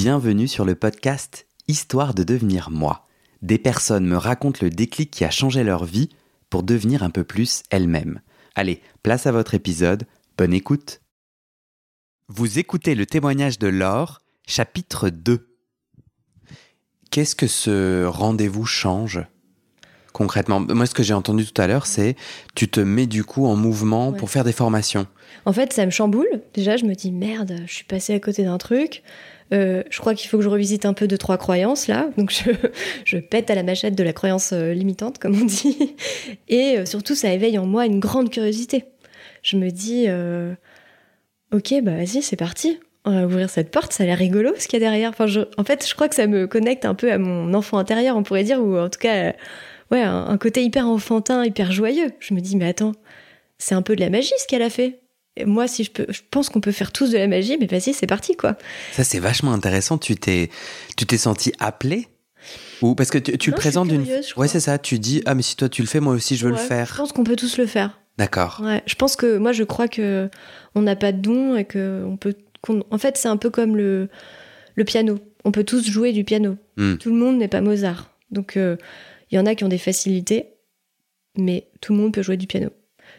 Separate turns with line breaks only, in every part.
Bienvenue sur le podcast Histoire de devenir moi. Des personnes me racontent le déclic qui a changé leur vie pour devenir un peu plus elles-mêmes. Allez, place à votre épisode, bonne écoute. Vous écoutez le témoignage de Laure, chapitre 2. Qu'est-ce que ce rendez-vous change? Concrètement Moi, ce que j'ai entendu tout à l'heure, c'est tu te mets du coup en mouvement
Ouais.
pour faire des formations.
En fait, ça me chamboule. Déjà, je me dis merde, je suis passée à côté d'un truc. Euh, je crois qu'il faut que je revisite un peu de trois croyances là. Donc, je, pète à la machette de la croyance euh, limitante, comme on dit. Et euh, surtout, ça éveille en moi une grande curiosité. Je me dis, ok, bah vas-y, c'est parti. On va ouvrir cette porte, ça a l'air rigolo ce qu'il y a derrière. En fait, je crois que ça me connecte un peu à mon enfant intérieur, on pourrait dire, ou en tout cas, ouais, un côté hyper enfantin, hyper joyeux. Je me dis, mais attends, c'est un peu de la magie ce qu'elle a fait. Moi, si je peux, je pense qu'on peut faire tous de la magie, mais vas-y, c'est parti, quoi.
Ça, c'est vachement intéressant. Tu t'es, tu t'es senti appelé ou parce que tu, tu le
Non,
présentes d'une. Ouais, c'est ça. Tu dis ah mais si toi tu le fais, moi aussi je veux le
Ouais, Je
faire.
pense qu'on peut tous le faire.
D'accord.
Ouais, je pense que moi, je crois que on n'a pas de don et que on peut. en fait, c'est un peu comme le le piano. On peut tous jouer du piano.
Hmm.
Tout le monde n'est pas Mozart. Donc, euh, il y en a qui ont des facilités, mais tout le monde peut jouer du piano.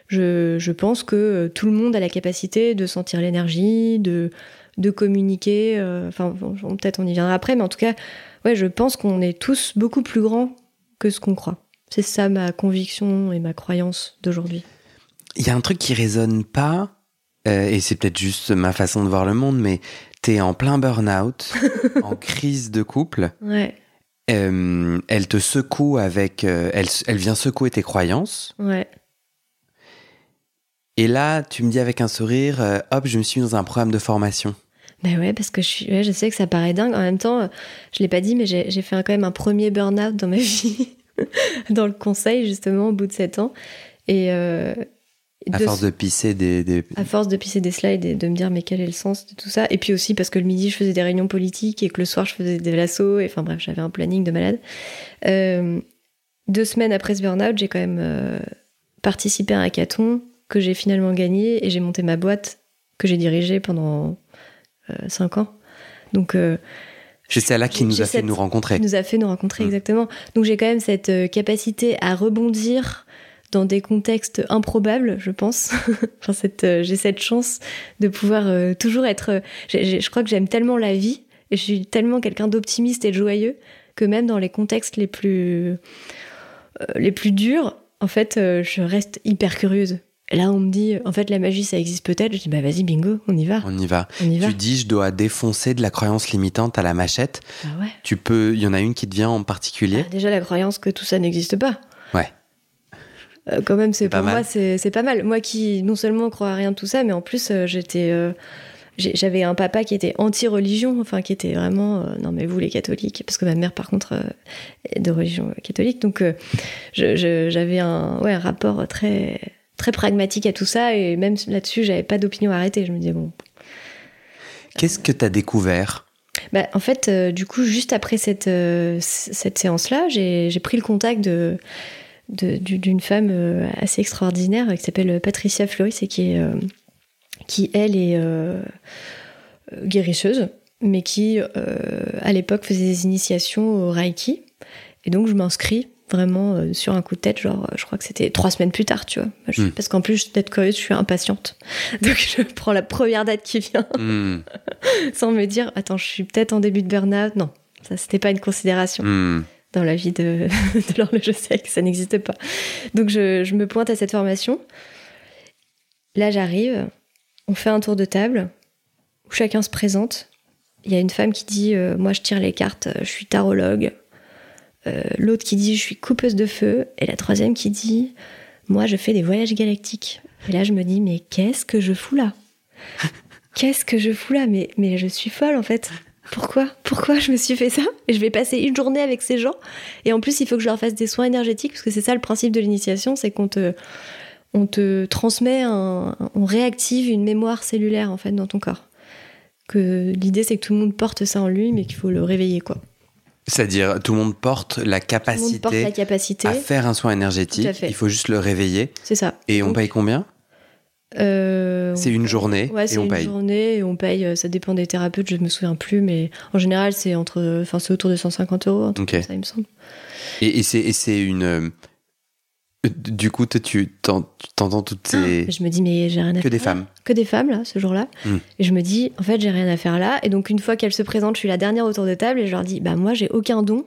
Je, je pense que euh, tout le monde a la capacité de sentir l'énergie, de, de communiquer. euh, Enfin, bon, peut-être on y viendra après, mais en tout cas, ouais, je pense qu'on est tous beaucoup plus grands que ce qu'on croit. C'est ça ma conviction et ma croyance d'aujourd'hui.
Il y a un truc qui résonne pas euh, et c'est peut-être juste ma façon de voir le monde, mais t'es en plein burn-out, en crise de couple.
Ouais,
Euh, elle te secoue avec, euh, elle, elle vient secouer tes croyances.
ouais.
Et là, tu me dis avec un sourire, euh, hop, je me suis mis dans un programme de formation.
Bah ouais, parce que je, suis, ouais, je sais que ça paraît dingue. En même temps, euh, je l'ai pas dit, mais j'ai fait un- quand même un premier burn-out dans ma vie, dans le conseil, justement, au bout de 7 ans. Et euh,
À
de-
force de pisser des, des-
à force de pisser des slides et de me dire, mais quel est le sens de tout ça? Et puis aussi parce que le midi, je faisais des réunions politiques et que le soir, je faisais des lassos. Et enfin bref, j'avais un planning de malade. Euh, deux semaines après ce burn-out, j'ai quand même participé à un hackathon que j'ai finalement gagné et j'ai monté ma boîte que j'ai dirigée pendant 5 ans. Donc, euh,
C'est celle-là qui nous a fait
cette-
nous rencontrer.
qui nous a fait nous rencontrer exactement. Donc j'ai quand même cette euh, capacité à rebondir dans des contextes improbables, je pense. enfin, cette, euh, j'ai cette chance de pouvoir euh, toujours être. euh, je crois que j'aime tellement la vie et je suis tellement quelqu'un d'optimiste et de joyeux que même dans les contextes les plus euh, les plus durs, en fait, euh, je reste hyper curieuse. Là, on me dit, en fait, la magie, ça existe peut-être. Je dis, bah vas-y, bingo, on y va,
On y va.
on y va.
Tu dis, je dois défoncer de la croyance limitante à la machette.
Bah ouais.
Tu peux, il y en a une qui te vient en particulier.
Ah, déjà la croyance que tout ça n'existe pas.
Ouais.
Euh, quand même, c'est pour
mal.
moi, c'est pas mal. Moi qui non seulement crois à rien de tout ça, mais en plus euh, j'étais, euh, j'avais un papa qui était anti-religion, enfin qui était vraiment, euh, non mais vous les catholiques, parce que ma mère par contre euh, est de religion catholique, donc euh, j'avais un, ouais, un rapport très très pragmatique à tout ça et même là-dessus j'avais pas d'opinion arrêtée. Je me disais bon,
Qu'est-ce que tu as découvert?
Bah, en fait, euh, du coup, juste après cette, euh, cette séance-là, j'ai pris le contact de de- du- d'une femme euh, assez extraordinaire qui s'appelle Patricia Floris et qui, est, qui elle, est guérisseuse, mais qui, à l'époque, faisait des initiations au Reiki. Et donc, je m'inscris vraiment euh, sur un coup de tête, genre, je crois que c'était trois semaines plus tard, tu vois. Je-
Mm.
Parce qu'en plus d'être curieuse, je suis impatiente. Donc, je prends la première date qui vient.
Hmm,
sans me dire attends je suis peut-être en début de burn-out. Non ça c'était pas une considération.
Hmm.
dans la vie de, de l'horloge sec ça n'existe pas. Donc je, je me pointe à cette formation. Là j'arrive. On fait un tour de table. Où chacun se présente. Il y a une femme qui dit euh, moi je tire les cartes euh, je suis tarologue Euh, l'autre qui dit je suis coupeuse de feu et la troisième qui dit moi je fais des voyages galactiques et là je me dis mais qu'est-ce que je fous là? Qu'est-ce que je fous là? Mais, mais je suis folle en fait. Pourquoi? Pourquoi je me suis fait ça? Et je vais passer une journée avec ces gens. Et en plus, il faut que je leur fasse des soins énergétiques, parce que c'est ça le principe de l'initiation, c'est qu'on te, on te transmet, un, on réactive une mémoire cellulaire en fait dans ton corps. Que l'idée c'est que tout le monde porte ça en lui, mais qu'il faut le réveiller quoi.
C'est-à-dire, tout le monde porte la
Tout le monde porte la
capacité à faire un soin énergétique.
Tout à fait.
Il faut juste le réveiller.
C'est ça.
Et on paye combien?
Euh,
C'est une journée
Ouais,
et
c'est
on
une
paye.
journée et on paye. euh, Ça dépend des thérapeutes, je me souviens plus, mais en général, c'est entre, enfin, c'est autour de 150 euros, ça, il me semble.
Et c'est une. Du coup, tu t'en- tu t'entends toutes ces.
Ah, Je me dis, mais j'ai rien à
que
faire.
des
là.
femmes.
Que des femmes, là, ce jour-là.
Hmm.
Et je me dis, en fait, j'ai rien à faire là. Et donc, une fois qu'elles se présentent, je suis la dernière autour de table et je leur dis, bah, moi, j'ai aucun don.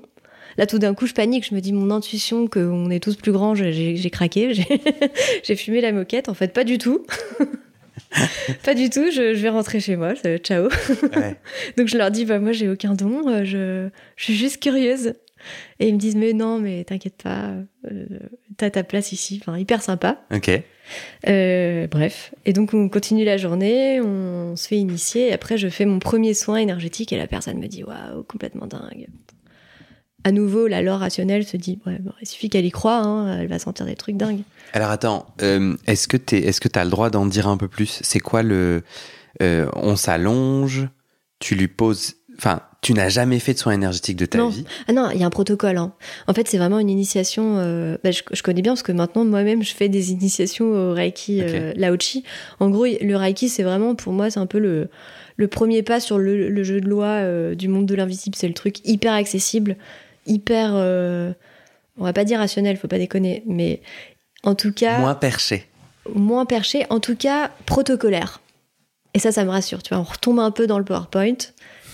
Là, tout d'un coup, je panique. Je me dis, mon intuition, qu'on est tous plus grands, j'ai- craqué. J'ai fumé la moquette. En fait, pas du tout. pas du tout. Je, je vais rentrer chez moi. Ciao.
Ouais.
Donc je leur dis, bah moi j'ai aucun don, euh, je, je suis juste curieuse. Et ils me disent, mais non, mais t'inquiète pas, euh, t'as ta place ici, enfin hyper sympa.
Ok.
Euh, bref, et donc on continue la journée, on se fait initier, et après je fais mon premier soin énergétique et la personne me dit, waouh, complètement dingue. À nouveau, la lore rationnelle se dit, ouais, bon, il suffit qu'elle y croit, hein, elle va sentir des trucs dingues.
Alors attends, euh, est-ce que tu est-ce que as le droit d'en dire un peu plus? C'est quoi le On s'allonge, tu lui poses. Enfin, tu n'as jamais fait de soin énergétique de ta
Non.
vie.
Ah non, il y a un protocole. hein. En fait, c'est vraiment une initiation. euh, bah, je, je connais bien parce que maintenant, moi-même, je fais des initiations au Reiki euh, Laochi. En gros, le Reiki, c'est vraiment, pour moi, c'est un peu le, le premier pas sur le, le jeu de loi euh, du monde de l'invisible. C'est le truc hyper accessible, hyper. euh, on va pas dire rationnel, faut pas déconner, mais en tout cas
Moins perché.
moins perché, en tout cas protocolaire. Et ça, ça me rassure. Tu vois, on retombe un peu dans le PowerPoint.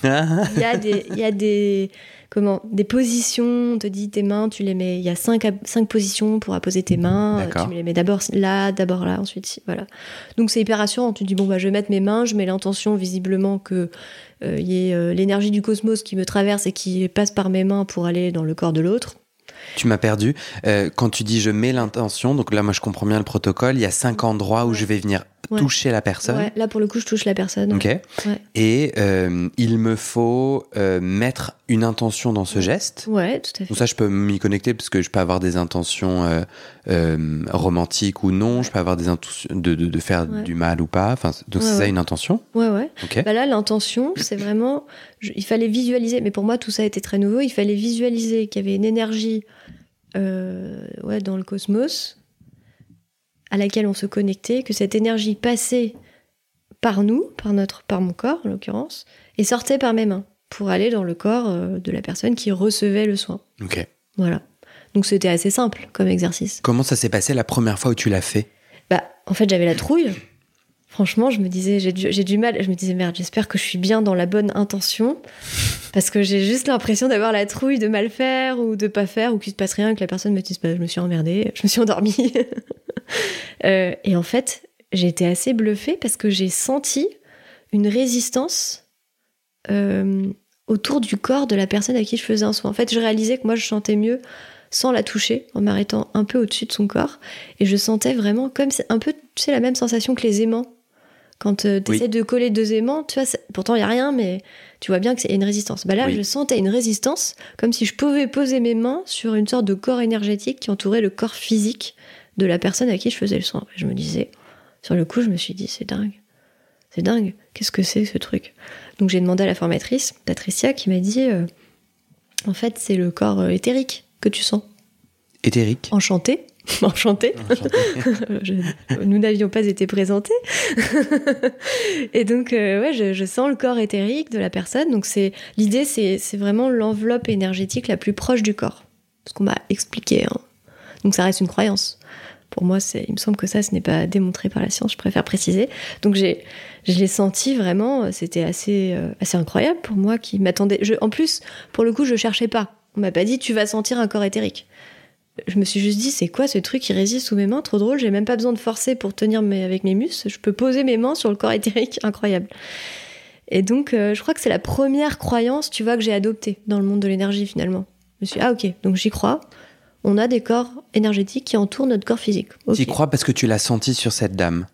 Il y a des, il y a des, comment, des positions. On te dit tes mains, tu les mets. Il y a cinq, cinq positions pour apposer tes mains.
D'accord.
Tu les mets d'abord là, d'abord là, ensuite ici. Voilà. Donc c'est hyper rassurant. Tu te dis bon bah je vais mettre mes mains. Je mets l'intention visiblement que euh, il y ait euh, l'énergie du cosmos qui me traverse et qui passe par mes mains pour aller dans le corps de l'autre.
Tu m'as perdu. Euh, quand tu dis je mets l'intention, donc là, moi, je comprends bien le protocole. Il y a cinq endroits où je vais venir
Ouais.
toucher la personne.
Ouais, là pour le coup je touche la personne.
Ok.
Ouais.
Et euh, il me faut euh, mettre une intention dans ce geste.
Ouais, tout à fait.
Donc ça, je peux m'y connecter parce que je peux avoir des intentions euh, romantiques ou non. Je peux avoir des intentions de, de, de faire du mal ou pas. Enfin, donc c'est ça une intention.
Ouais, ouais.
Ok.
Bah là, l'intention, c'est vraiment. je- il fallait visualiser, mais pour moi, tout ça était très nouveau. Il fallait visualiser qu'il y avait une énergie ouais, dans le cosmos à laquelle on se connectait, que cette énergie passait par nous, par, notre, par mon corps en l'occurrence, et sortait par mes mains pour aller dans le corps euh, de la personne qui recevait le soin.
Ok.
Voilà. Donc c'était assez simple comme exercice.
Comment ça s'est passé la première fois où tu l'as fait?
Bah, en fait, j'avais la trouille. Franchement, je me disais, j'ai du, du mal. Je me disais, merde, j'espère que je suis bien dans la bonne intention. Parce que j'ai juste l'impression d'avoir la trouille de mal faire ou de pas faire ou qu'il se passe rien, que la personne me dise, bah, je me suis emmerdée, je me suis endormie. Euh, et en fait, j'ai été assez bluffée parce que j'ai senti une résistance euh, autour du corps de la personne à qui je faisais un soin. En fait, je réalisais que moi, je chantais mieux sans la toucher, en m'arrêtant un peu au-dessus de son corps. Et je sentais vraiment comme c'est un peu, tu sais, la même sensation que les aimants. Quand tu essaies
Oui.
de coller deux aimants, tu vois, pourtant il y a rien, mais tu vois bien que c'est une résistance. Bah là,
Oui.
je sentais une résistance, comme si je pouvais poser mes mains sur une sorte de corps énergétique qui entourait le corps physique de la personne à qui je faisais le soin. Et je me disais, sur le coup, je me suis dit, c'est dingue. C'est dingue. Qu'est-ce que c'est ce truc? Donc j'ai demandé à la formatrice, Patricia, qui m'a dit, euh, en fait, c'est le corps euh, éthérique que tu sens.
Éthérique.
Enchanté. Enchanté. Je- nous n'avions pas été présentés. et donc, euh, ouais, je, je sens le corps éthérique de la personne. Donc, c'est l'idée, c'est c'est vraiment l'enveloppe énergétique la plus proche du corps. Ce qu'on m'a expliqué. hein. Donc, ça reste une croyance. Pour moi, il me semble que ça, ce n'est pas démontré par la science. Je préfère préciser. Donc, j'ai, je l'ai senti vraiment. euh, C'était assez, euh, assez incroyable pour moi qui m'attendait. En plus, pour le coup, je cherchais pas. On m'a pas dit, tu vas sentir un corps éthérique je me suis juste dit, c'est quoi ce truc qui résiste sous mes mains? Trop drôle, j'ai même pas besoin de forcer pour tenir mes, avec mes muscles. Je peux poser mes mains sur le corps éthérique, incroyable. Et donc, euh, je crois que c'est la première croyance, tu vois, que j'ai adoptée dans le monde de l'énergie finalement. Je me suis dit, ah ok, donc j'y crois. On a des corps énergétiques qui entourent notre corps physique. Ok.
Tu y crois parce que tu l'as senti sur cette dame.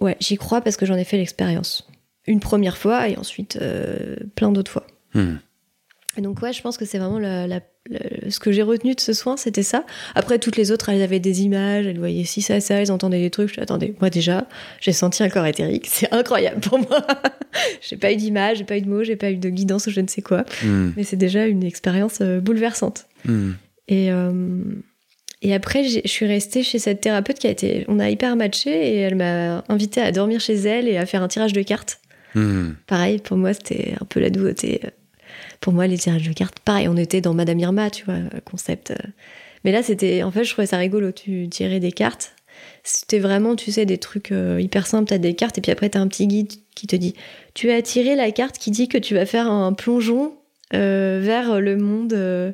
Ouais, j'y crois parce que j'en ai fait l'expérience. Une première fois et ensuite euh, plein d'autres fois.
Hmm.
Et donc ouais, je pense que c'est vraiment la, la- la- ce que j'ai retenu de ce soin, c'était ça. Après, toutes les autres, elles avaient des images, elles voyaient ci, ça, ça, elles entendaient des trucs. Je dis, attendez, moi déjà, j'ai senti un corps éthérique, c'est incroyable pour moi. j'ai pas eu d'image, j'ai pas eu de mots, j'ai pas eu de guidance ou je ne sais quoi.
Hmm.
Mais c'est déjà une expérience euh, bouleversante.
Hmm.
Et, euh, Et après, je suis restée chez cette thérapeute qui a été. On a hyper matché et elle m'a invité à dormir chez elle et à faire un tirage de cartes. Hmm. Pareil, pour moi, c'était un peu la nouveauté. Pour moi, les tirages de cartes, pareil, on était dans Madame Irma, tu vois, concept. Mais là, c'était. En fait, je trouvais ça rigolo. Tu tirais des cartes. C'était vraiment, tu sais, des trucs euh, hyper simples. T'as des cartes et puis après, t'as un petit guide qui te dit Tu as tiré la carte qui dit que tu vas faire un plongeon euh, vers le monde. Euh,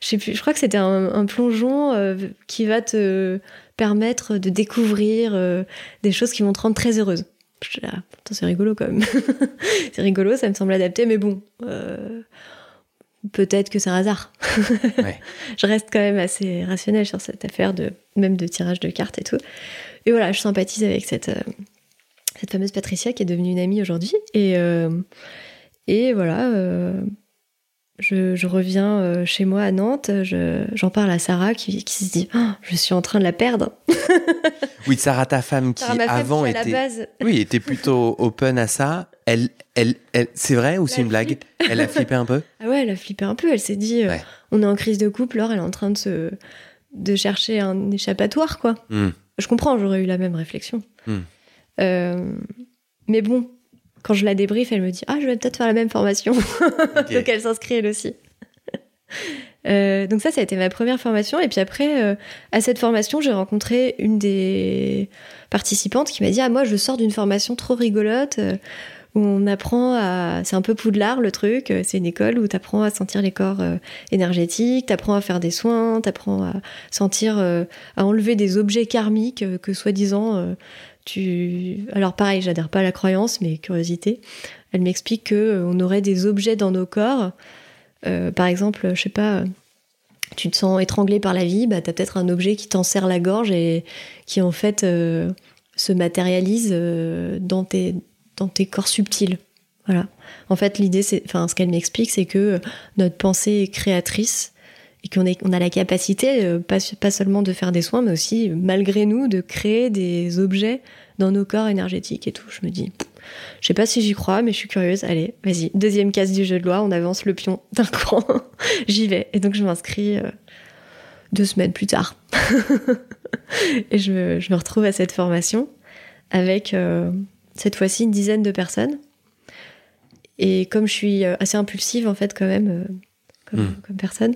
je sais plus, je crois que c'était un, plongeon euh, qui va te permettre de découvrir euh, des choses qui vont te rendre très heureuse. Je là, c'est rigolo quand même. c'est rigolo, ça me semble adapté, mais bon, euh, peut-être que c'est un hasard. Je reste quand même assez rationnelle sur cette affaire de même de tirage de cartes et tout. Et voilà, je sympathise avec cette cette fameuse Patricia qui est devenue une amie aujourd'hui. Et et voilà je, reviens euh, chez moi à Nantes, j'en parle à Sarah qui, se dit oh, Je suis en train de la perdre.
oui, Sarah, ta femme qui avant était, oui, était plutôt open à ça. Elle, elle, elle c'est vrai ou c'est une blague Elle a flippé un peu
Ah ouais, elle a flippé un peu. Elle s'est dit euh, On est en crise de couple, alors elle est en train de, se, de chercher un échappatoire, quoi. Hmm. Je comprends, j'aurais eu la même réflexion. Hmm. Euh, mais bon, quand je la débrief, elle me dit Ah, je vais peut-être faire la même formation. donc elle s'inscrit elle aussi. Euh, donc ça, ça a été ma première formation. Et puis après, euh, à cette formation, j'ai rencontré une des participantes qui m'a dit Ah, moi, je sors d'une formation trop rigolote euh, où on apprend à. C'est un peu poudlard le truc. C'est une école où tu apprends à sentir les corps énergétiques, tu apprends à faire des soins, tu apprends à sentir, à enlever des objets karmiques que soi-disant Alors pareil, j'adhère pas à la croyance, mais curiosité. Elle m'explique que euh, on aurait des objets dans nos corps. Euh, par exemple, je sais pas, tu te sens étranglé par la vie, bah t'as peut-être un objet qui t'en serre la gorge et qui en fait euh, se matérialise dans tes dans tes corps subtils. Voilà. En fait, l'idée, c'est, enfin, ce qu'elle m'explique, c'est que notre pensée créatrice et qu'on on a la capacité, euh, pas, pas, seulement de faire des soins, mais aussi, malgré nous, de créer des objets dans nos corps énergétiques et tout. Je me dis, je sais pas si j'y crois, mais je suis curieuse. Allez, vas-y, deuxième case du jeu de loi, on avance le pion d'un cran. j'y vais. Et donc, je m'inscris euh, deux semaines plus tard. et je me, je me, retrouve à cette formation avec, euh, cette fois-ci, une dizaine de personnes. Et comme je suis assez impulsive, en fait, quand même, comme, hmm. comme personne,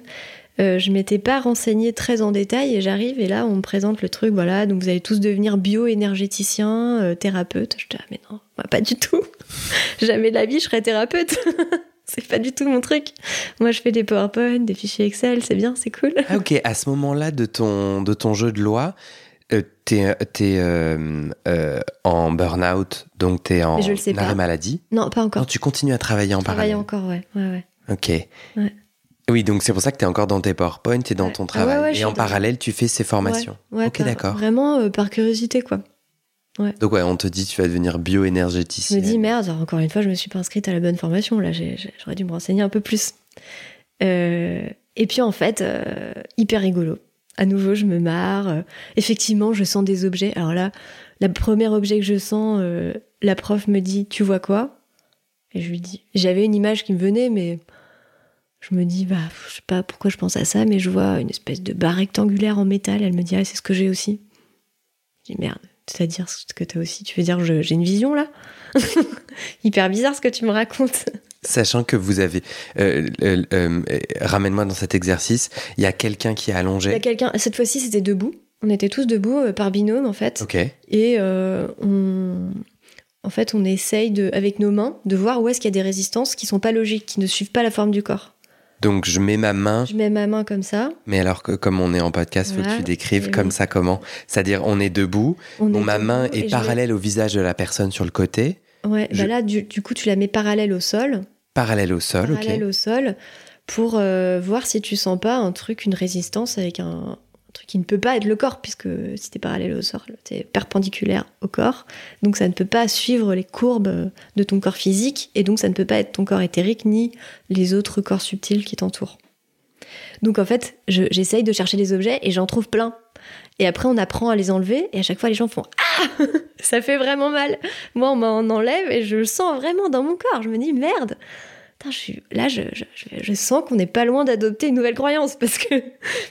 euh, je m'étais pas renseignée très en détail et j'arrive et là on me présente le truc, voilà, donc vous allez tous devenir bio-énergéticien, euh, thérapeute. Je dis, ah mais non, pas du tout. Jamais de la vie je serais thérapeute. c'est pas du tout mon truc. Moi je fais des PowerPoint, des fichiers Excel, c'est bien, c'est cool.
Ah, ok, à ce moment-là de ton, de ton jeu de loi, euh, t'es es en burn-out, donc t'es en arrêt maladie
Non, pas encore.
Non, tu continues à travailler en
parallèle.
Travailler
encore, ouais. ouais, ouais.
Ok. Ouais. Oui, donc c'est pour ça que tu es encore dans tes PowerPoint et dans ton ah travail. et en parallèle, tu fais ces formations. ok, d'accord.
Vraiment euh, par curiosité, quoi.
Donc ouais, on te dit tu vas devenir bioénergéticien.
Je me dis merde, encore une fois, je me suis pas inscrite à la bonne formation. Là, j'aurais dû me renseigner un peu plus. Euh, et puis en fait, euh, hyper rigolo. À nouveau, je me marre. effectivement, je sens des objets. Alors là, le premier objet que je sens, la prof me dit, tu vois quoi? Et je lui dis, j'avais une image qui me venait, mais je me dis, bah, je sais pas pourquoi je pense à ça, mais je vois une espèce de barre rectangulaire en métal. Elle me dit, ah, c'est ce que j'ai aussi. Je dis, merde, c'est-à-dire ce que t'as aussi. Tu veux dire, j'ai une vision là? Hyper bizarre ce que tu me racontes.
Sachant que vous avez. Euh, euh, euh, ramène-moi dans cet exercice. Il y a quelqu'un qui est allongé. Il
y a quelqu'un. Cette fois-ci, c'était debout. On était tous debout par binôme en fait.
Ok.
Et on. En fait, on essaye de, avec nos mains de voir où est-ce qu'il y a des résistances qui sont pas logiques, qui ne suivent pas la forme du corps.
Donc je mets ma main.
Je mets ma main comme ça.
Mais alors que comme on est en podcast, il faut que tu décrives comme ça comment. C'est-à-dire on est debout, ma main est parallèle au visage de la personne sur le côté.
Ouais, bah là du, coup tu la mets parallèle au sol.
Parallèle au sol,
ok. Parallèle au sol pour euh, voir si tu sens pas un truc, une résistance avec un, truc qui ne peut pas être le corps, puisque si t'es parallèle au sol, t'es perpendiculaire au corps, donc ça ne peut pas suivre les courbes de ton corps physique, et donc ça ne peut pas être ton corps éthérique ni les autres corps subtils qui t'entourent. Donc en fait, j'essaye de chercher des objets et j'en trouve plein. Et après, on apprend à les enlever, et à chaque fois, les gens font Ah Ça fait vraiment mal Moi, on m'en enlève et je le sens vraiment dans mon corps. Je me dis Merde putain, je suis, là, je, je, je- je sens qu'on n'est pas loin d'adopter une nouvelle croyance parce que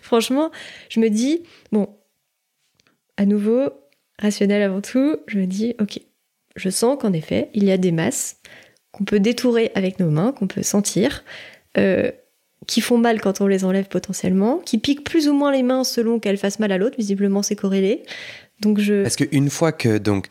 franchement, je me dis, bon, à nouveau, rationnel avant tout, je me dis, ok, je sens qu'en effet, il y a des masses qu'on peut détourer avec nos mains, qu'on peut sentir, euh, qui font mal quand on les enlève potentiellement, qui piquent plus ou moins les mains selon qu'elles fassent mal à l'autre, visiblement c'est corrélé. Donc je...
Parce qu'une fois que donc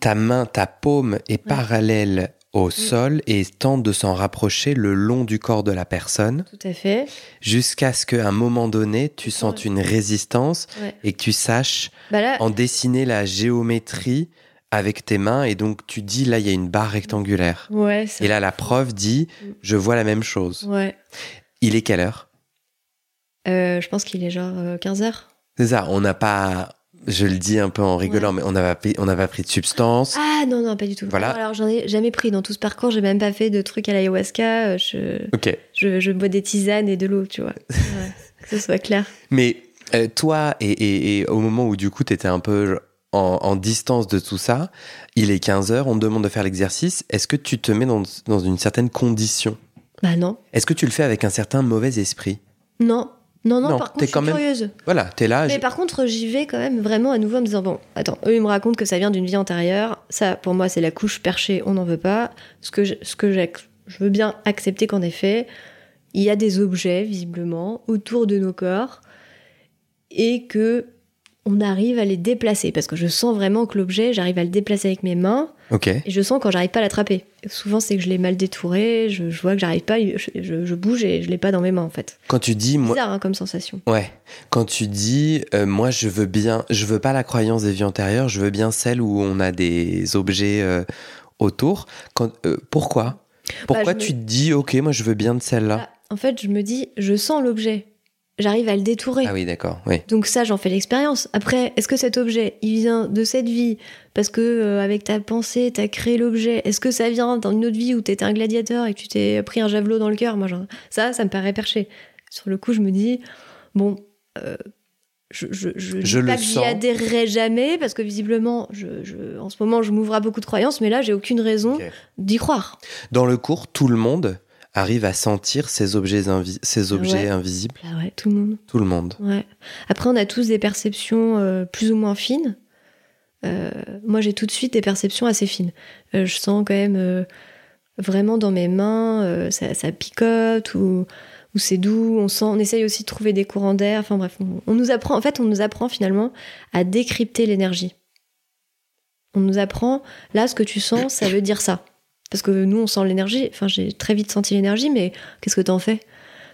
ta main, ta paume est parallèle au sol et tente de s'en rapprocher le long du corps de la personne,
Tout à fait.
jusqu'à ce qu'à un moment donné, tu sentes
Ouais.
une résistance
Ouais.
et que tu saches
Bah là,
en dessiner la géométrie avec tes mains. Et donc, tu dis, là, il y a une barre rectangulaire.
ouais,
Et là, la preuve dit,
Mm.
je vois la même chose.
ouais.
Il est quelle heure?
Euh, je pense qu'il est genre euh, 15 heures.
C'est ça, on n'a pas, je le dis un peu en rigolant,
Ouais.
mais on n'a pas, pris- on pas pris de substance.
Ah non, non, pas du tout.
Voilà.
Alors, j'en ai jamais pris dans tout ce parcours, j'ai même pas fait de trucs à l'ayahuasca, euh, je,
Ok.
je, je bois des tisanes et de l'eau, tu vois. Ouais, que ce soit clair.
Mais euh, toi, et, et- et au moment où du coup, tu étais un peu en, en distance de tout ça, il est 15h, on te demande de faire l'exercice. Est-ce que tu te mets dans, dans une certaine condition?
Bah non.
Est-ce que tu le fais avec un certain mauvais esprit?
Non. Non, non,
Non,
par contre, je suis
quand même-
curieuse.
Voilà, t'es là.
Mais
je-
par contre, j'y vais quand même vraiment à nouveau en me disant bon, attends, eux ils me racontent que ça vient d'une vie antérieure. Ça, pour moi, c'est la couche perchée, on n'en veut pas. Ce que je, ce que je veux bien accepter qu'en effet, il y a des objets visiblement autour de nos corps et que on arrive à les déplacer parce que je sens vraiment que l'objet, j'arrive à le déplacer avec mes mains Et je sens quand j'arrive pas à l'attraper. Souvent, c'est que je l'ai mal détouré, je, je vois que j'arrive pas, je, je- je bouge et je l'ai pas dans mes mains en fait.
Quand tu dis, moi,
Bizarre hein, comme sensation.
ouais, quand tu dis, euh, moi, je veux bien, je veux pas la croyance des vies antérieures, je veux bien celle où on a des objets euh, autour. Quand, euh, pourquoi? Pourquoi
Bah, je
tu
me-
te dis, ok, moi, je veux bien de celle-là
Ah, en fait, je me dis, je sens l'objet. J'arrive à le détourer.
Ah oui, d'accord, oui.
Donc ça, j'en fais l'expérience. Après, est-ce que cet objet, il vient de cette vie parce que euh, avec ta pensée, t'as créé l'objet Est-ce que ça vient d'une autre vie où t'étais un gladiateur et que tu t'es pris un javelot dans le cœur Moi, genre, ça, ça me paraît perché. Sur le coup, je me dis, bon, euh, je, je, je, dis
Je le
pas que j'y adhérerai jamais parce que visiblement, je, je- en ce moment, je m'ouvre à beaucoup de croyances, mais là, j'ai aucune raison d'y croire.
Dans le cours, tout le monde arrive à sentir ces objets, invi- ces objets
Ouais.
invisibles.
Ouais, tout le monde.
Tout le monde.
Ouais. Après, on a tous des perceptions euh, plus ou moins fines. Euh, moi, j'ai tout de suite des perceptions assez fines. Euh, je sens quand même vraiment dans mes mains, ça, ça picote ou, ou c'est doux. On sent, on essaye aussi de trouver des courants d'air. Enfin bref, on, on nous apprend. En fait, on nous apprend finalement à décrypter l'énergie. On nous apprend là, ce que tu sens, ça veut dire ça. Parce que nous, on sent l'énergie. Enfin, j'ai très vite senti l'énergie, mais qu'est-ce que t'en fais?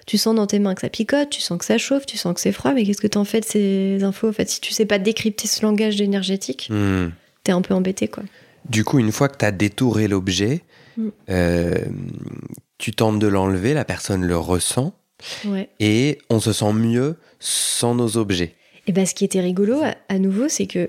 Tu sens dans tes mains que ça picote, tu sens que ça chauffe, tu sens que c'est froid, mais qu'est-ce que t'en fais de ces infos En fait, si tu sais pas décrypter ce langage énergétique,
Hmm.
t'es un peu embêté, quoi.
Du coup, une fois que tu as détouré l'objet,
Mm.
euh, tu tentes de l'enlever, la personne le ressent,
Ouais.
et on se sent mieux sans nos objets.
Et ben, ce qui était rigolo, à, à nouveau, c'est que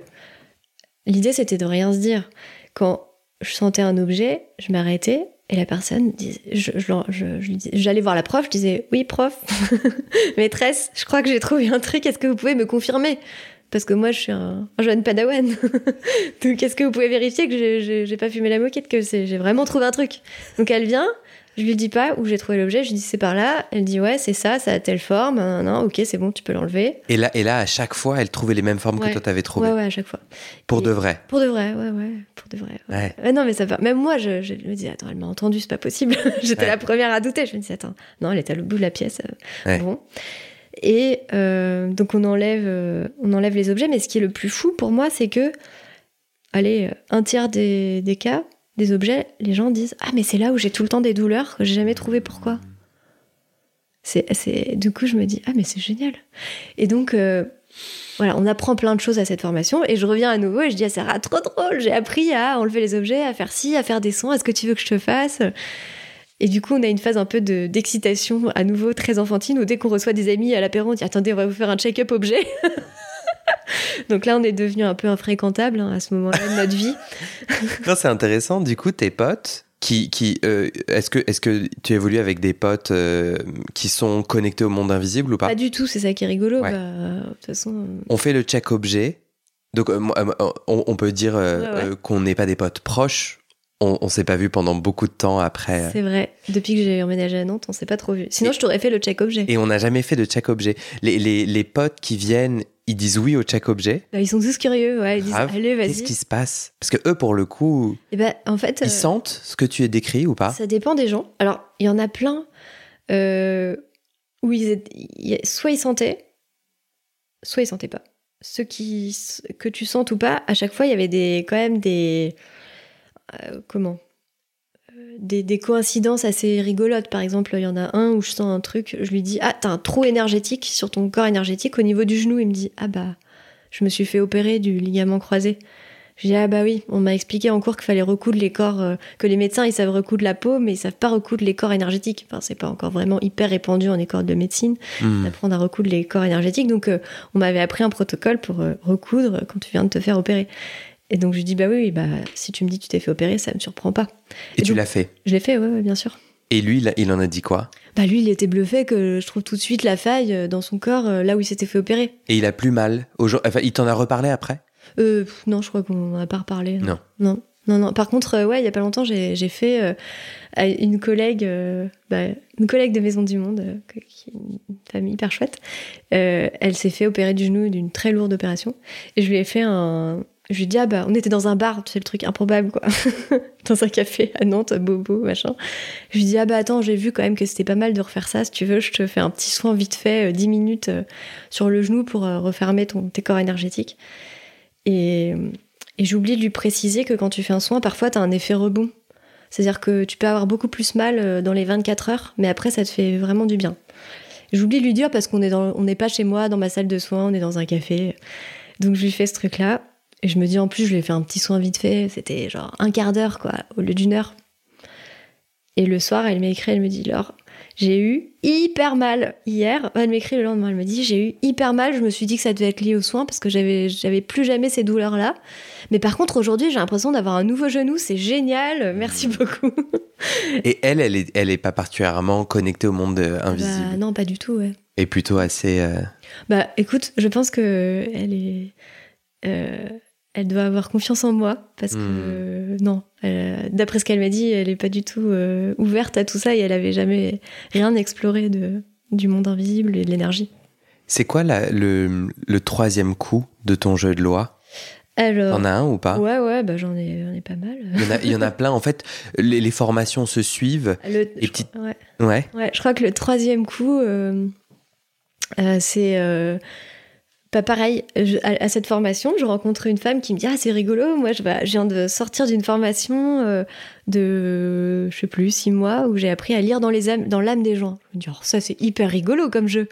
l'idée, c'était de rien se dire. Quand je sentais un objet, je m'arrêtais, et la personne disait, je, je, je- j'allais voir la prof, je disais, oui, prof, maîtresse, je crois que j'ai trouvé un truc, est-ce que vous pouvez me confirmer? Parce que moi, je suis un, un jeune padawan. Donc, est-ce que vous pouvez vérifier que j'ai- j'ai j'ai pas fumé la moquette, que c'est- j'ai vraiment trouvé un truc? Donc, elle vient, je lui dis pas où j'ai trouvé l'objet, je lui dis c'est par là. Elle dit ouais, c'est ça, ça a telle forme. Non, non, ok, c'est bon, tu peux l'enlever.
Et là, et là, à chaque fois, elle trouvait les mêmes formes que toi t'avais trouvées.
Ouais, ouais, à chaque fois.
Pour
Et-
de vrai.
Pour de vrai, ouais, ouais, pour de vrai. Ouais.
Ouais.
Ouais, non, mais ça va. Même moi, je, je me dis, attends, elle m'a entendu, c'est pas possible. J'étais la première à douter. Je me dis, attends, non, elle est à l'autre bout de la pièce. euh. Bon. Et euh, donc, on enlève, euh, on enlève les objets. Mais ce qui est le plus fou pour moi, c'est que, allez, un tiers des, des cas, des objets, les gens disent, ah, mais c'est là où j'ai tout le temps des douleurs que j'ai jamais trouvé pourquoi. C'est, du coup, je me dis, ah, mais c'est génial. Et donc, euh, voilà, on apprend plein de choses à cette formation. Et je reviens à nouveau et je dis à Sarah, trop drôle, j'ai appris à enlever les objets, à faire ci, à faire des sons, est-ce que tu veux que je te fasse? Et du coup, on a une phase un peu de, d'excitation à nouveau très enfantine où dès qu'on reçoit des amis à l'apéro, on dit, attendez, on va vous faire un check-up objet. Donc là, on est devenu un peu infréquentable hein, à ce moment-là de notre vie.
Non, c'est intéressant. Du coup, tes potes, qui, qui, euh, est-ce que, est-ce que tu évolues avec des potes euh, qui sont connectés au monde invisible ou pas?
Pas du tout, c'est ça qui est rigolo.
Ouais.
bah, de toute façon,
On fait le check objet. Donc, euh, euh, on, on peut dire euh,
Ouais, ouais.
euh, qu'on n'est pas des potes proches. on, on s'est pas vu pendant beaucoup de temps après.
C'est vrai. Depuis que j'ai emménagé à Nantes, on s'est pas trop vu. Sinon, je t'aurais fait le check objet.
Et on n'a jamais fait de check objet. Les, les, les potes qui viennent, ils disent oui au check objet.
Bah, ils sont tous curieux, ouais. Ils disent
Grave.
allez,
Qu'est-ce
vas-y.
qui se passe? Parce que eux, pour le coup,
Et ben, en fait,
ils
euh,
sentent ce que tu es décrit ou pas?
ça dépend des gens. Alors, il y en a plein euh, où ils soit ils sentaient, soit ils sentaient pas. Ceux qui que tu sentes ou pas, à chaque fois, il y avait des quand même des euh, comment? Des, des coïncidences assez rigolotes. Par exemple, il y en a un où je sens un truc, je lui dis ah t'as un trou énergétique sur ton corps énergétique au niveau du genou. Il me dit ah bah je me suis fait opérer du ligament croisé. Je dis ah bah oui, on m'a expliqué en cours qu'il fallait recoudre les corps, euh, que les médecins ils savent recoudre la peau, mais ils savent pas recoudre les corps énergétiques. Enfin c'est pas encore vraiment hyper répandu en école de médecine
Hmm.
d'apprendre à recoudre les corps énergétiques. Donc euh, on m'avait appris un protocole pour euh, recoudre quand tu viens de te faire opérer. Et donc je lui dis bah oui, oui, bah si tu me dis que tu t'es fait opérer, ça me surprend pas.
Et
Et
tu l'as fait.
Je l'ai fait, ouais, ouais, bien sûr.
Et lui, il, il en a dit quoi?
Bah lui il était bluffé que je trouve tout de suite la faille euh, dans son corps euh, là où il s'était fait opérer.
Et il a plus mal. Enfin, il t'en a reparlé après?
Euh, pff, non, je crois qu'on en a pas reparlé.
Non.
Non, non, non. Par contre, euh, ouais, il y a pas longtemps, j'ai fait euh, à une collègue, euh, bah, une collègue de Maison du Monde, qui est une famille hyper chouette. Elle s'est fait opérer du genou d'une très lourde opération, et je lui ai fait un. Je lui dit, ah bah, on était dans un bar, tu sais, le truc improbable, quoi. dans un café à Nantes, bobo, machin. Je lui dit, ah bah, attends, j'ai vu quand même que c'était pas mal de refaire ça. Si tu veux, je te fais un petit soin vite fait, euh, 10 minutes euh, sur le genou pour euh, refermer ton, tes corps énergétiques. Et, et j'oublie de lui préciser que quand tu fais un soin, parfois tu as un effet rebond. C'est-à-dire que tu peux avoir beaucoup plus mal euh, dans les 24 heures, mais après ça te fait vraiment du bien. J'oublie de lui dire parce qu'on n'est pas chez moi dans ma salle de soins, on est dans un café. Donc je lui fais ce truc-là. Et je me dis en plus, je lui ai fait un petit soin vite fait. C'était genre un quart d'heure, quoi, au lieu d'une heure. Et le soir, elle m'écrit, elle me dit Laure, j'ai eu hyper mal hier. Elle m'écrit le lendemain, elle me dit j'ai eu hyper mal. Je me suis dit que ça devait être lié aux soins parce que j'avais j'avais plus jamais ces douleurs là. Mais par contre aujourd'hui j'ai l'impression d'avoir un nouveau genou. C'est génial. Merci beaucoup.
Et elle, elle est, elle est pas particulièrement connectée au monde euh, invisible.
Bah, non pas du tout. Ouais.
Et plutôt assez. euh,
Bah écoute, je pense que elle est. euh, elle doit avoir confiance en moi parce que
Hmm.
euh, non, elle- d'après ce qu'elle m'a dit, elle est pas du tout euh, ouverte à tout ça et elle avait jamais rien exploré de du monde invisible et de l'énergie.
C'est quoi la- le, le troisième coup de ton jeu de loi?
Alors,
T'en as un ou pas?
Ouais ouais, bah j'en ai, j'en ai pas mal.
il y, en a, il y en a plein. En fait, les, les formations se suivent.
Le- crois- ouais.
Ouais.
Ouais, je crois que le troisième coup, euh, euh, c'est pareil. À, cette formation, je rencontre une femme qui me dit Ah, c'est rigolo, moi je, viens de sortir d'une formation euh, de, je sais plus, six mois où j'ai appris à lire dans les âmes, dans l'âme des gens. Je me dis Oh, ça c'est hyper rigolo comme jeu.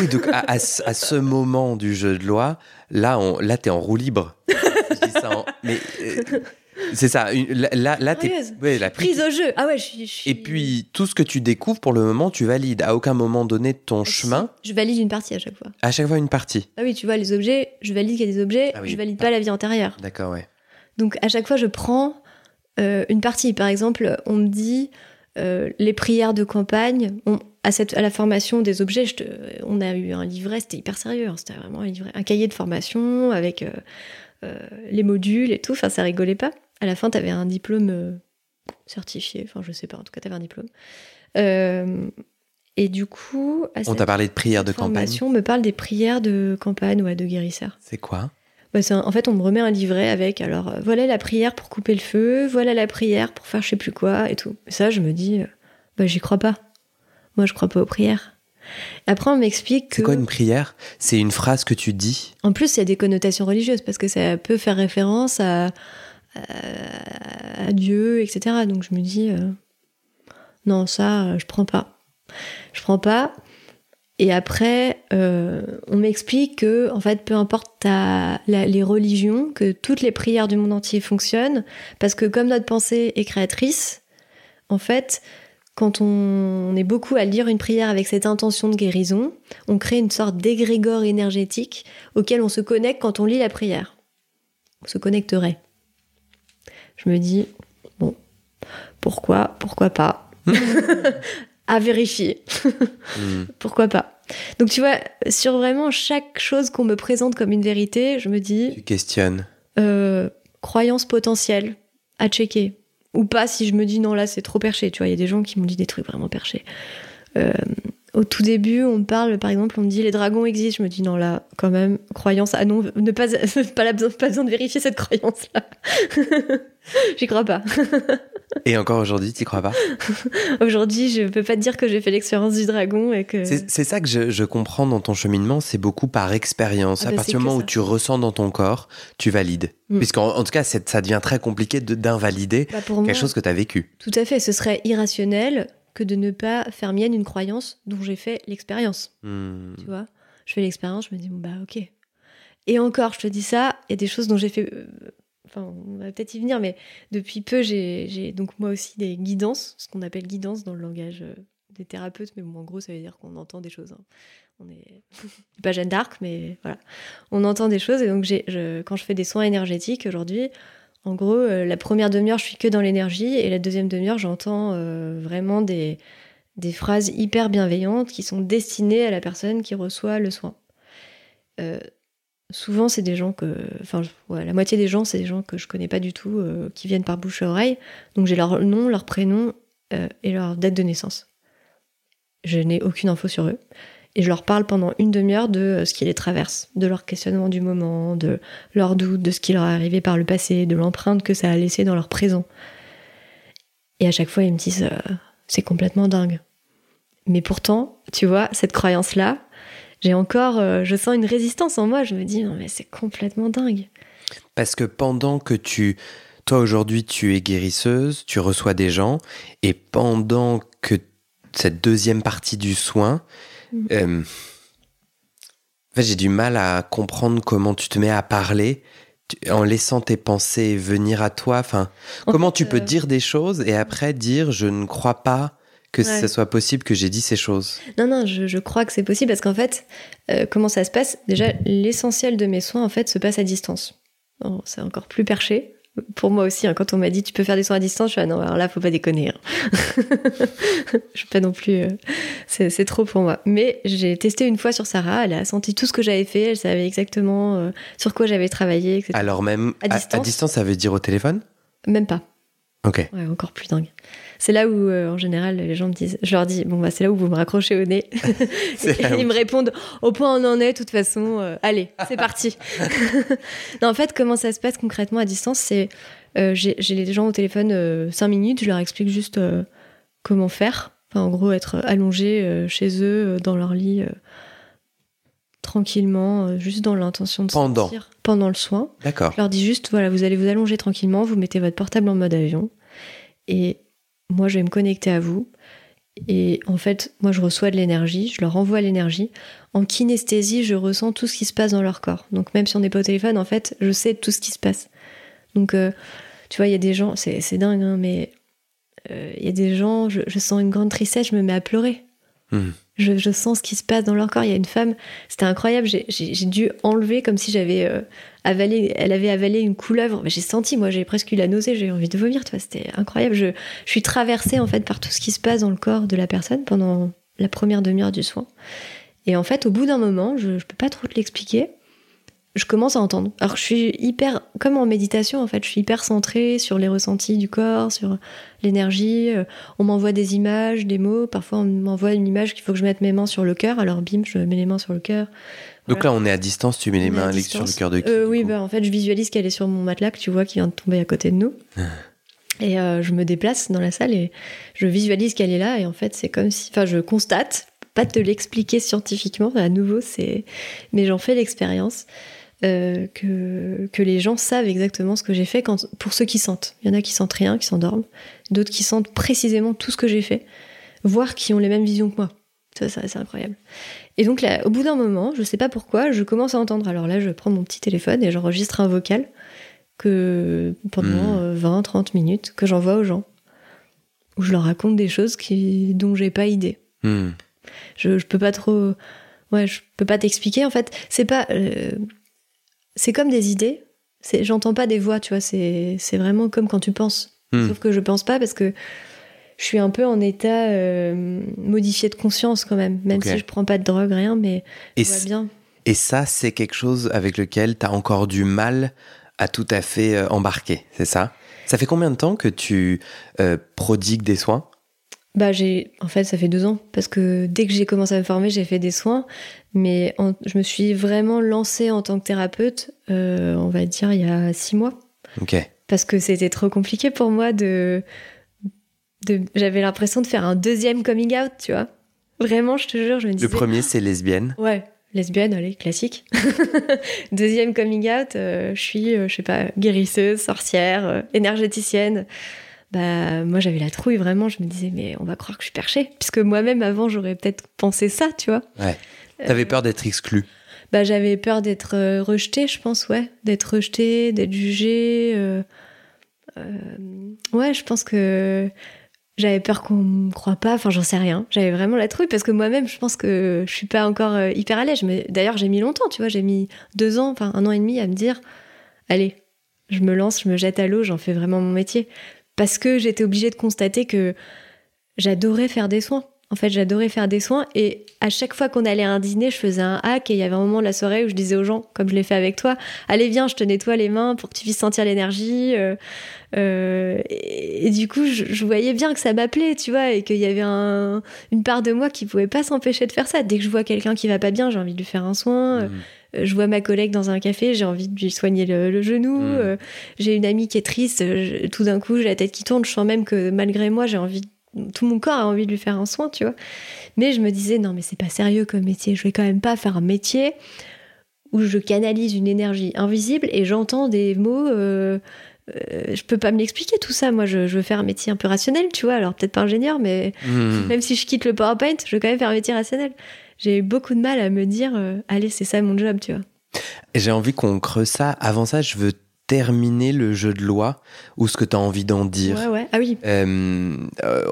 Oui, donc à, ce moment du jeu de loi, là, on, là, t'es en roue libre. Je dis ça en- euh, c'est ça. une- Là, là, t'es. Ouais, la
Prise au jeu. Ah ouais, je suis. je suis-
Et puis tout ce que tu découvres pour le moment, tu valides. À aucun moment donné ton
Ah,
chemin,
Je valide une partie à chaque fois.
à chaque fois une partie.
Ah oui, tu vois, les objets, je valide qu'il y a des objets,
Ah oui.
je valide pas la vie antérieure.
D'accord, ouais.
Donc à chaque fois, je prends euh, une partie. Par exemple, on me dit euh, les prières de campagne. On- à, cette, à la formation des objets, je te- on a eu un livret, c'était hyper sérieux. hein, c'était vraiment un livret, un cahier de formation avec euh, les modules et tout. Enfin, ça rigolait pas. À la fin, tu avais un diplôme euh, certifié. Enfin, je sais pas. En tout cas, tu avais un diplôme. Euh, et du coup, à
On t'a parlé de prière de campagne.
formation, me parle des prières de campagne, ouais, de guérisseurs.
C'est quoi?
Bah, un- en fait, on me remet un livret avec, alors, euh, voilà la prière pour couper le feu, voilà la prière pour faire je sais plus quoi, et tout. Et ça, je me dis, euh, bah, j'y crois pas. Moi, je crois pas aux prières. Après, on m'explique que.
C'est quoi une prière? C'est une phrase que tu dis?
En plus, il y a des connotations religieuses, parce que ça peut faire référence à, à, à Dieu, etc. Donc, je me dis, euh, non, ça, euh, je prends pas. Je prends pas. Et après, euh, on m'explique que, en fait, peu importe les religions, que toutes les prières du monde entier fonctionnent, parce que comme notre pensée est créatrice, en fait, quand on, on est beaucoup à lire une prière avec cette intention de guérison, on crée une sorte d'égrégore énergétique auquel on se connecte quand on lit la prière. On se connecterait. Je me dis, bon, pourquoi, pourquoi pas À vérifier.
Hmm.
Pourquoi pas Donc tu vois, sur vraiment chaque chose qu'on me présente comme une vérité, je me dis,
Tu questionnes.
euh, croyance potentielle à checker. ou pas si je me dis non là c'est trop perché. Tu vois, il y a des gens qui m'ont dit des trucs vraiment perchés. Euh, au tout début, on parle, par exemple, on me dit les dragons existent. Je me dis non là, quand même, croyance. Ah non, ne pas, pas, pas besoin de vérifier cette croyance là. J'y crois pas.
et encore aujourd'hui, tu crois pas?
Aujourd'hui, je peux pas te dire que j'ai fait l'expérience du dragon et que.
C'est ça que je, comprends dans ton cheminement, c'est beaucoup par expérience. Ah à bah, partir du moment où tu ressens dans ton corps, tu valides. Mm. Puisqu'en en tout cas, ça devient très compliqué d'invalider bah, quelque chose que tu as vécu.
Tout à fait, ce serait irrationnel que de ne pas faire mienne une croyance dont j'ai fait l'expérience. Hmm. Tu vois Je fais l'expérience, je me dis, bon, bah ok. Et encore, je te dis ça, il y a des choses dont j'ai fait. Euh, enfin, on va peut-être y venir, mais depuis peu, j'ai donc moi aussi des guidances, ce qu'on appelle guidance dans le langage euh, des thérapeutes, mais bon, en gros, ça veut dire qu'on entend des choses. Hein. On est pas Jeanne d'Arc, mais voilà. On entend des choses, et donc je, quand je fais des soins énergétiques aujourd'hui, en gros, euh, la première demi-heure, je suis que dans l'énergie et la deuxième demi-heure, j'entends euh, vraiment des, phrases hyper bienveillantes qui sont destinées à la personne qui reçoit le soin. Euh, souvent, c'est des gens que. Enfin, la moitié des gens, c'est des gens que je connais pas du tout, qui viennent par bouche à oreille. Donc, j'ai leur nom, leur prénom et leur date de naissance. Je n'ai aucune info sur eux et je leur parle pendant une demi-heure de euh, ce qui les traverse, de leur questionnement du moment, de leurs doutes, de ce qui leur est arrivé par le passé, de l'empreinte que ça a laissé dans leur présent. Et à chaque fois, ils me disent euh, c'est complètement dingue. Mais pourtant, tu vois, cette croyance-là, j'ai encore, euh, je sens une résistance en moi. Je me dis non mais c'est complètement dingue.
Parce que pendant que tu, toi aujourd'hui, tu es guérisseuse, tu reçois des gens, et pendant que cette deuxième partie du soin. Euh, en fait, j'ai du mal à comprendre comment tu te mets à parler en laissant tes pensées venir à toi. Enfin, comment tu peux euh, dire des choses et après dire je ne crois pas que ce soit possible que j'ai dit ces choses.
Non, non, je, crois que c'est possible parce qu'en fait, euh, comment ça se passe? Déjà, l'essentiel de mes soins en fait se passe à distance. C'est encore plus perché pour moi aussi, hein, quand on m'a dit tu peux faire des soins à distance, je suis ah non, alors là, faut pas déconner. Hein. je suis pas non plus. Euh, c'est trop pour moi. Mais j'ai testé une fois sur Sarah, elle a senti tout ce que j'avais fait, elle savait exactement euh, sur quoi j'avais travaillé, etc.
Alors, même à distance, ça veut dire au téléphone?
Même pas.
Ok.
Ouais, encore plus dingue. C'est là où, euh, en général, les gens me disent, je leur dis, bon, bah, c'est là où vous me raccrochez au nez. ils me répondent, au point où on en est, de toute façon, euh, allez, c'est parti. non, en fait, comment ça se passe concrètement à distance C'est, euh, j'ai les gens au téléphone 5 minutes, je leur explique juste comment faire. Enfin, en gros, être allongé chez eux, dans leur lit, tranquillement, juste dans l'intention de
pendant.
sortir pendant le soin.
D'accord.
Je leur dis juste, voilà, vous allez vous allonger tranquillement, vous mettez votre portable en mode avion. Et moi, je vais me connecter à vous. Et en fait, moi, je reçois de l'énergie, je leur envoie l'énergie. En kinesthésie, je ressens tout ce qui se passe dans leur corps. Donc, même si on n'est pas au téléphone, en fait, je sais tout ce qui se passe. Donc, euh, tu vois, il y a des gens, c'est dingue, hein, mais euh, il y a des gens, je, sens une grande tristesse, je me mets à pleurer. Mmh. Je, sens ce qui se passe dans leur corps. Il y a une femme, c'était incroyable. J'ai dû enlever comme si j'avais euh, avalé, elle avait avalé une couleuvre. Mais j'ai senti, moi, j'ai presque eu la nausée. J'ai eu envie de vomir. C'était incroyable. Je, je suis traversée en fait par tout ce qui se passe dans le corps de la personne pendant la première demi-heure du soin. Et en fait, au bout d'un moment, je, ne peux pas trop te l'expliquer je commence à entendre. Alors je suis hyper, comme en méditation en fait, je suis hyper centrée sur les ressentis du corps, sur l'énergie. Euh, on m'envoie des images, des mots. Parfois on m'envoie une image qu'il faut que je mette mes mains sur le cœur. Alors bim, je mets les mains sur le cœur.
Donc là on est à distance, tu mets les mains sur le cœur de qui
euh, Oui, bah, en fait je visualise qu'elle est sur mon matelas, que tu vois, qui vient de tomber à côté de nous. Ah. et euh, je me déplace dans la salle et je visualise qu'elle est là. Et en fait c'est comme si, enfin je constate, pas te l'expliquer scientifiquement, à nouveau c'est, mais j'en fais l'expérience. Euh, que, que les gens savent exactement ce que j'ai fait quand, pour ceux qui sentent. Il y en a qui sentent rien, qui s'endorment, d'autres qui sentent précisément tout ce que j'ai fait, voire qui ont les mêmes visions que moi. Ça, ça c'est incroyable. Et donc là, au bout d'un moment, je sais pas pourquoi, je commence à entendre. Alors là, je prends mon petit téléphone et j'enregistre un vocal que pendant 20-30 hmm. euh, minutes que j'envoie aux gens, où je leur raconte des choses qui, dont j'ai pas idée. Hmm. Je, je peux pas trop, ouais, je peux pas t'expliquer. En fait, c'est pas, euh, c'est comme des idées. C'est, j'entends pas des voix, tu vois. C'est, c'est vraiment comme quand tu penses. Hmm. Sauf que je pense pas parce que je suis un peu en état euh, modifié de conscience quand même, même si je prends pas de drogue, rien, mais et va bien.
Et ça, c'est quelque chose avec lequel tu as encore du mal à tout à fait euh, embarquer, c'est ça? Ça fait combien de temps que tu euh, prodigues des soins?
Bah j'ai en fait ça fait deux ans parce que dès que j'ai commencé à me former j'ai fait des soins mais je me suis vraiment lancée en tant que thérapeute euh, on va dire il y a six mois.
Ok.
Parce que c'était trop compliqué pour moi de, de j'avais l'impression de faire un deuxième coming out tu vois. Vraiment je te jure je me disais
le premier c'est lesbienne.
Ouais lesbienne allez classique. Deuxième coming out euh, je suis euh, je sais pas guérisseuse sorcière énergéticienne bah moi j'avais la trouille vraiment. Je me disais mais on va croire que je suis perchée, puisque moi-même avant j'aurais peut-être pensé ça, tu vois.
Ouais. T'avais peur d'être exclue.
Bah j'avais peur d'être euh, rejetée, je pense, ouais, d'être rejetée, d'être jugée. Euh, euh, ouais, je pense que j'avais peur qu'on me croit pas. Enfin, j'en sais rien. J'avais vraiment la trouille parce que moi-même, je pense que je suis pas encore hyper à l'aise. Mais d'ailleurs, j'ai mis longtemps, tu vois. J'ai mis deux ans, enfin un an et demi à me dire, allez, je me lance, je me jette à l'eau, j'en fais vraiment mon métier parce que j'étais obligée de constater que j'adorais faire des soins. En fait, j'adorais faire des soins et à chaque fois qu'on allait à un dîner, je faisais un hack et il y avait un moment de la soirée où je disais aux gens, comme je l'ai fait avec toi, allez viens, je te nettoie les mains pour que tu puisses sentir l'énergie. Euh, euh, et, du coup, je, voyais bien que ça m'appelait, tu vois, et qu'il y avait une part de moi qui pouvait pas s'empêcher de faire ça. Dès que je vois quelqu'un qui va pas bien, j'ai envie de lui faire un soin. Mmh. Euh, je vois ma collègue dans un café, j'ai envie de lui soigner le, genou. Hmm. Euh, j'ai une amie qui est triste, tout d'un coup, j'ai la tête qui tourne. Je sens même que malgré moi, j'ai envie, tout mon corps a envie de lui faire un soin, tu vois. Mais je me disais, non, mais c'est pas sérieux comme métier. Je vais quand même pas faire un métier où je canalise une énergie invisible et j'entends des mots. Euh, je peux pas me l'expliquer tout ça. Moi, je, veux faire un métier un peu rationnel, tu vois. Alors peut-être pas ingénieur, mais hmm. même si je quitte le PowerPoint, je veux quand même faire un métier rationnel j'ai eu beaucoup de mal à me dire, euh, allez, c'est ça mon job, tu vois.
J'ai envie qu'on creuse ça. Avant ça, je veux terminer le jeu de loi ou ce que tu as envie d'en dire.
Ouais, ouais. Ah oui.
Euh, euh,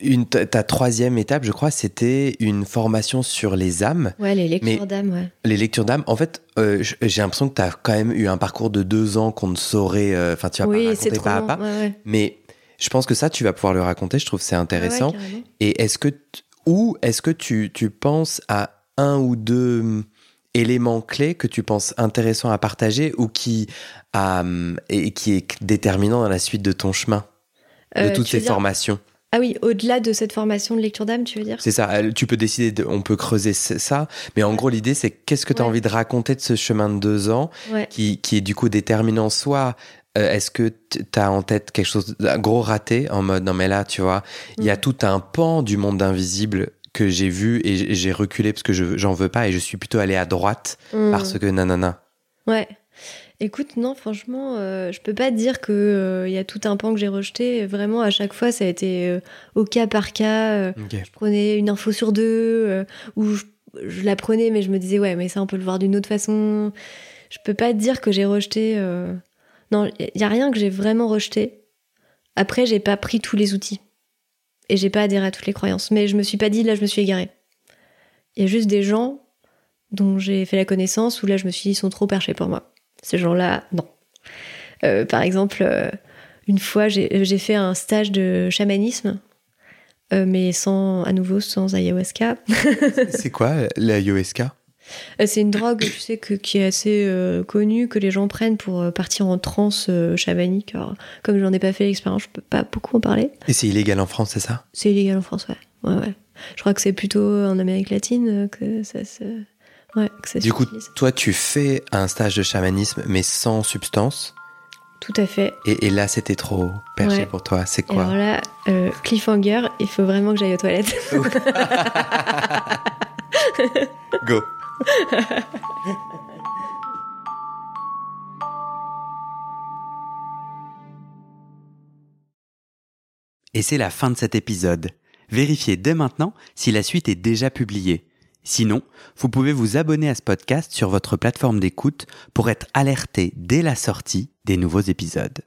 une, ta troisième étape, je crois, c'était une formation sur les âmes.
Ouais, les lectures d'âmes, ouais.
Les lectures d'âmes. En fait, j'ai l'impression que tu as quand même eu un parcours de deux ans qu'on ne saurait. Enfin, tu vas
oui,
pas raconter
pas
à pas. Mais je pense que ça, tu vas pouvoir le raconter. Je trouve que c'est intéressant. Et est-ce que ou est-ce que tu, tu, penses à un ou deux hum, éléments clés que tu penses intéressants à partager ou qui, hum, et qui est déterminant dans la suite de ton chemin, de euh, toutes ces formations?
Ah oui, au-delà de cette formation de lecture d'âme, tu veux dire?
C'est ça, tu peux décider, de, on peut creuser ça, mais en gros l'idée c'est qu'est-ce que tu as envie de raconter de ce chemin de deux ans qui, qui, est du coup déterminant soit euh, est-ce que tu as en tête quelque chose, un gros raté en mode non mais là tu vois, il y a mm. tout un pan du monde invisible que j'ai vu et j'ai reculé parce que je j'en veux pas et je suis plutôt allé à droite mm. parce que nanana.
Ouais. Écoute, non, franchement, euh, je peux pas dire que il euh, y a tout un pan que j'ai rejeté. Vraiment, à chaque fois, ça a été au cas par cas. Je prenais une info sur deux ou je, je, la prenais, mais je me disais ouais, mais ça on peut le voir d'une autre façon. Je peux pas dire que j'ai rejeté non, il n'y a rien que j'ai vraiment rejeté. Après, j'ai pas pris tous les outils. Et j'ai pas adhéré à toutes les croyances. Mais je me suis pas dit, là, je me suis égarée. Il y a juste des gens dont j'ai fait la connaissance où là, je me suis dit, ils sont trop perchés pour moi. Ces gens-là, non. Euh, par exemple, euh, une fois, j'ai fait un stage de chamanisme, euh, mais sans, à nouveau, sans ayahuasca.
C'est quoi l'ayahuasca?
C'est une drogue, tu sais, que, qui est assez euh, connue, que les gens prennent pour euh, partir en transe chamanique. Alors, comme j'en ai pas fait l'expérience, je peux pas beaucoup en parler.
Et c'est illégal en France, c'est ça?
C'est illégal en France, ouais. ouais, ouais. Je crois que c'est plutôt en Amérique latine que ça se. Ouais, que ça
du coup, toi, tu fais un stage de chamanisme, mais sans substance?
Tout à fait.
Et, là, c'était trop perché pour toi. C'est quoi?
Alors là, cliffhanger, il faut vraiment que j'aille aux toilettes.
Go. Et c'est la fin de cet épisode. Vérifiez dès maintenant si la suite est déjà publiée. Sinon, vous pouvez vous abonner à ce podcast sur votre plateforme d'écoute pour être alerté dès la sortie des nouveaux épisodes.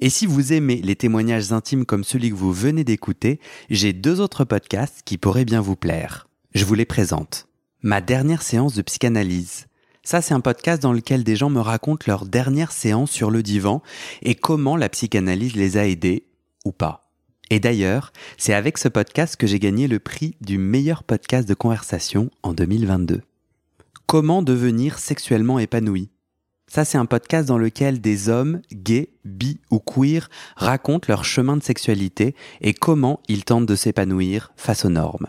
Et si vous aimez les témoignages intimes comme celui que vous venez d'écouter, j'ai deux autres podcasts qui pourraient bien vous plaire. Je vous les présente ma dernière séance de psychanalyse. Ça, c'est un podcast dans lequel des gens me racontent leur dernière séance sur le divan et comment la psychanalyse les a aidés ou pas. Et d'ailleurs, c'est avec ce podcast que j'ai gagné le prix du meilleur podcast de conversation en 2022. Comment devenir sexuellement épanoui? Ça, c'est un podcast dans lequel des hommes, gays, bi ou queer, racontent leur chemin de sexualité et comment ils tentent de s'épanouir face aux normes.